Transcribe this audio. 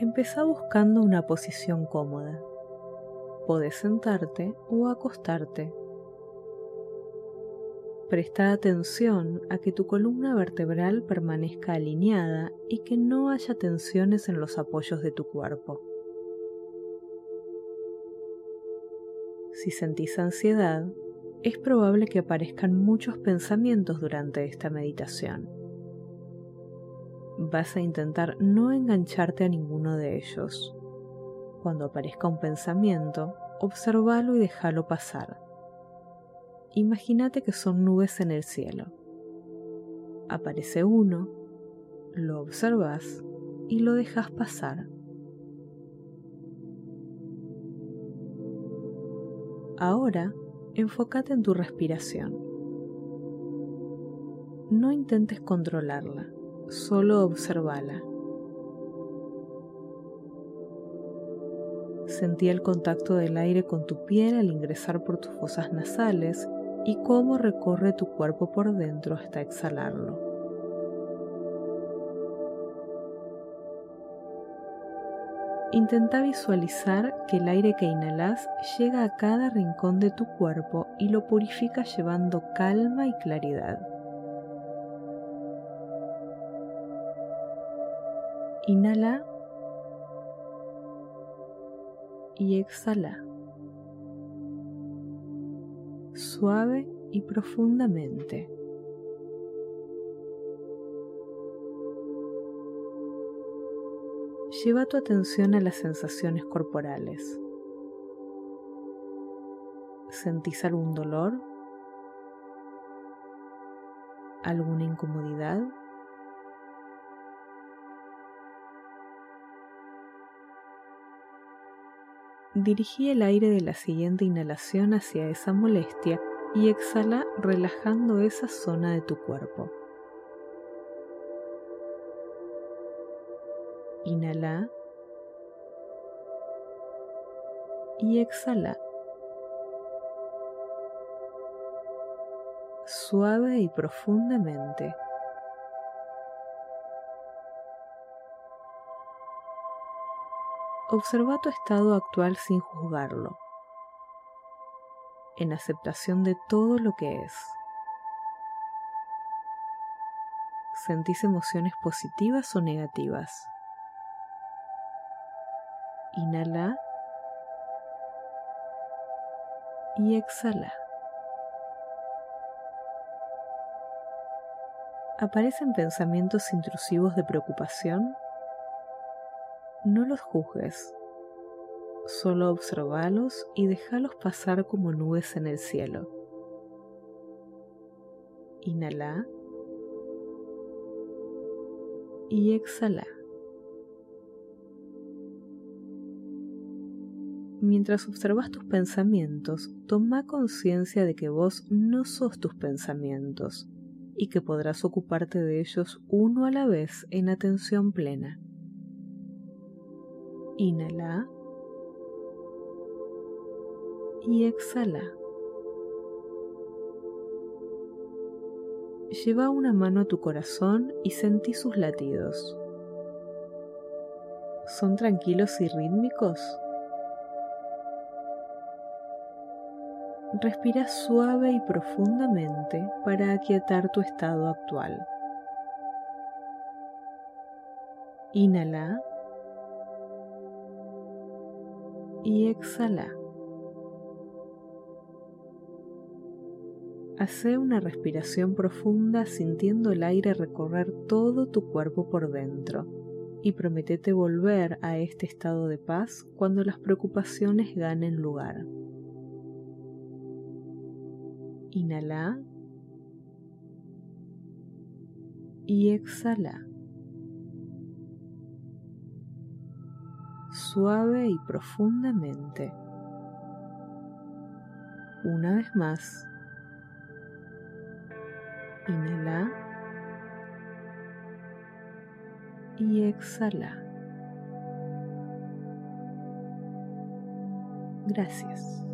Empezá buscando una posición cómoda. Podés sentarte o acostarte. Presta atención a que tu columna vertebral permanezca alineada y que no haya tensiones en los apoyos de tu cuerpo. Si sentís ansiedad, es probable que aparezcan muchos pensamientos durante esta meditación. Vas a intentar no engancharte a ninguno de ellos. Cuando aparezca un pensamiento, observalo y déjalo pasar. Imagínate que son nubes en el cielo. Aparece uno, lo observas y lo dejas pasar. Ahora enfócate en tu respiración. No intentes controlarla, solo observala. Sentí el contacto del aire con tu piel al ingresar por tus fosas nasales y cómo recorre tu cuerpo por dentro hasta exhalarlo. Intenta visualizar que el aire que inhalas llega a cada rincón de tu cuerpo y lo purifica llevando calma y claridad. Inhala y exhala. Suave y profundamente. Lleva tu atención a las sensaciones corporales. ¿Sentís algún dolor? ¿Alguna incomodidad? Dirigí el aire de la siguiente inhalación hacia esa molestia y exhala relajando esa zona de tu cuerpo. Inhala y exhala. Suave y profundamente. Observa tu estado actual sin juzgarlo, en aceptación de todo lo que es. ¿Sentís emociones positivas o negativas? Inhala y exhala. ¿Aparecen pensamientos intrusivos de preocupación? No los juzgues, solo observalos y déjalos pasar como nubes en el cielo. Inhala y exhala. Mientras observas tus pensamientos, toma conciencia de que vos no sos tus pensamientos y que podrás ocuparte de ellos uno a la vez en atención plena. Inhala y exhala. Lleva una mano a tu corazón y sentí sus latidos. ¿Son tranquilos y rítmicos? respira suave y profundamente para aquietar tu estado actual. Inhala y exhala. Hace una respiración profunda sintiendo el aire recorrer todo tu cuerpo por dentro y prometete volver a este estado de paz cuando las preocupaciones ganen lugar. Inhala y exhala. Suave y profundamente. Una vez más. Inhala y exhala. Gracias.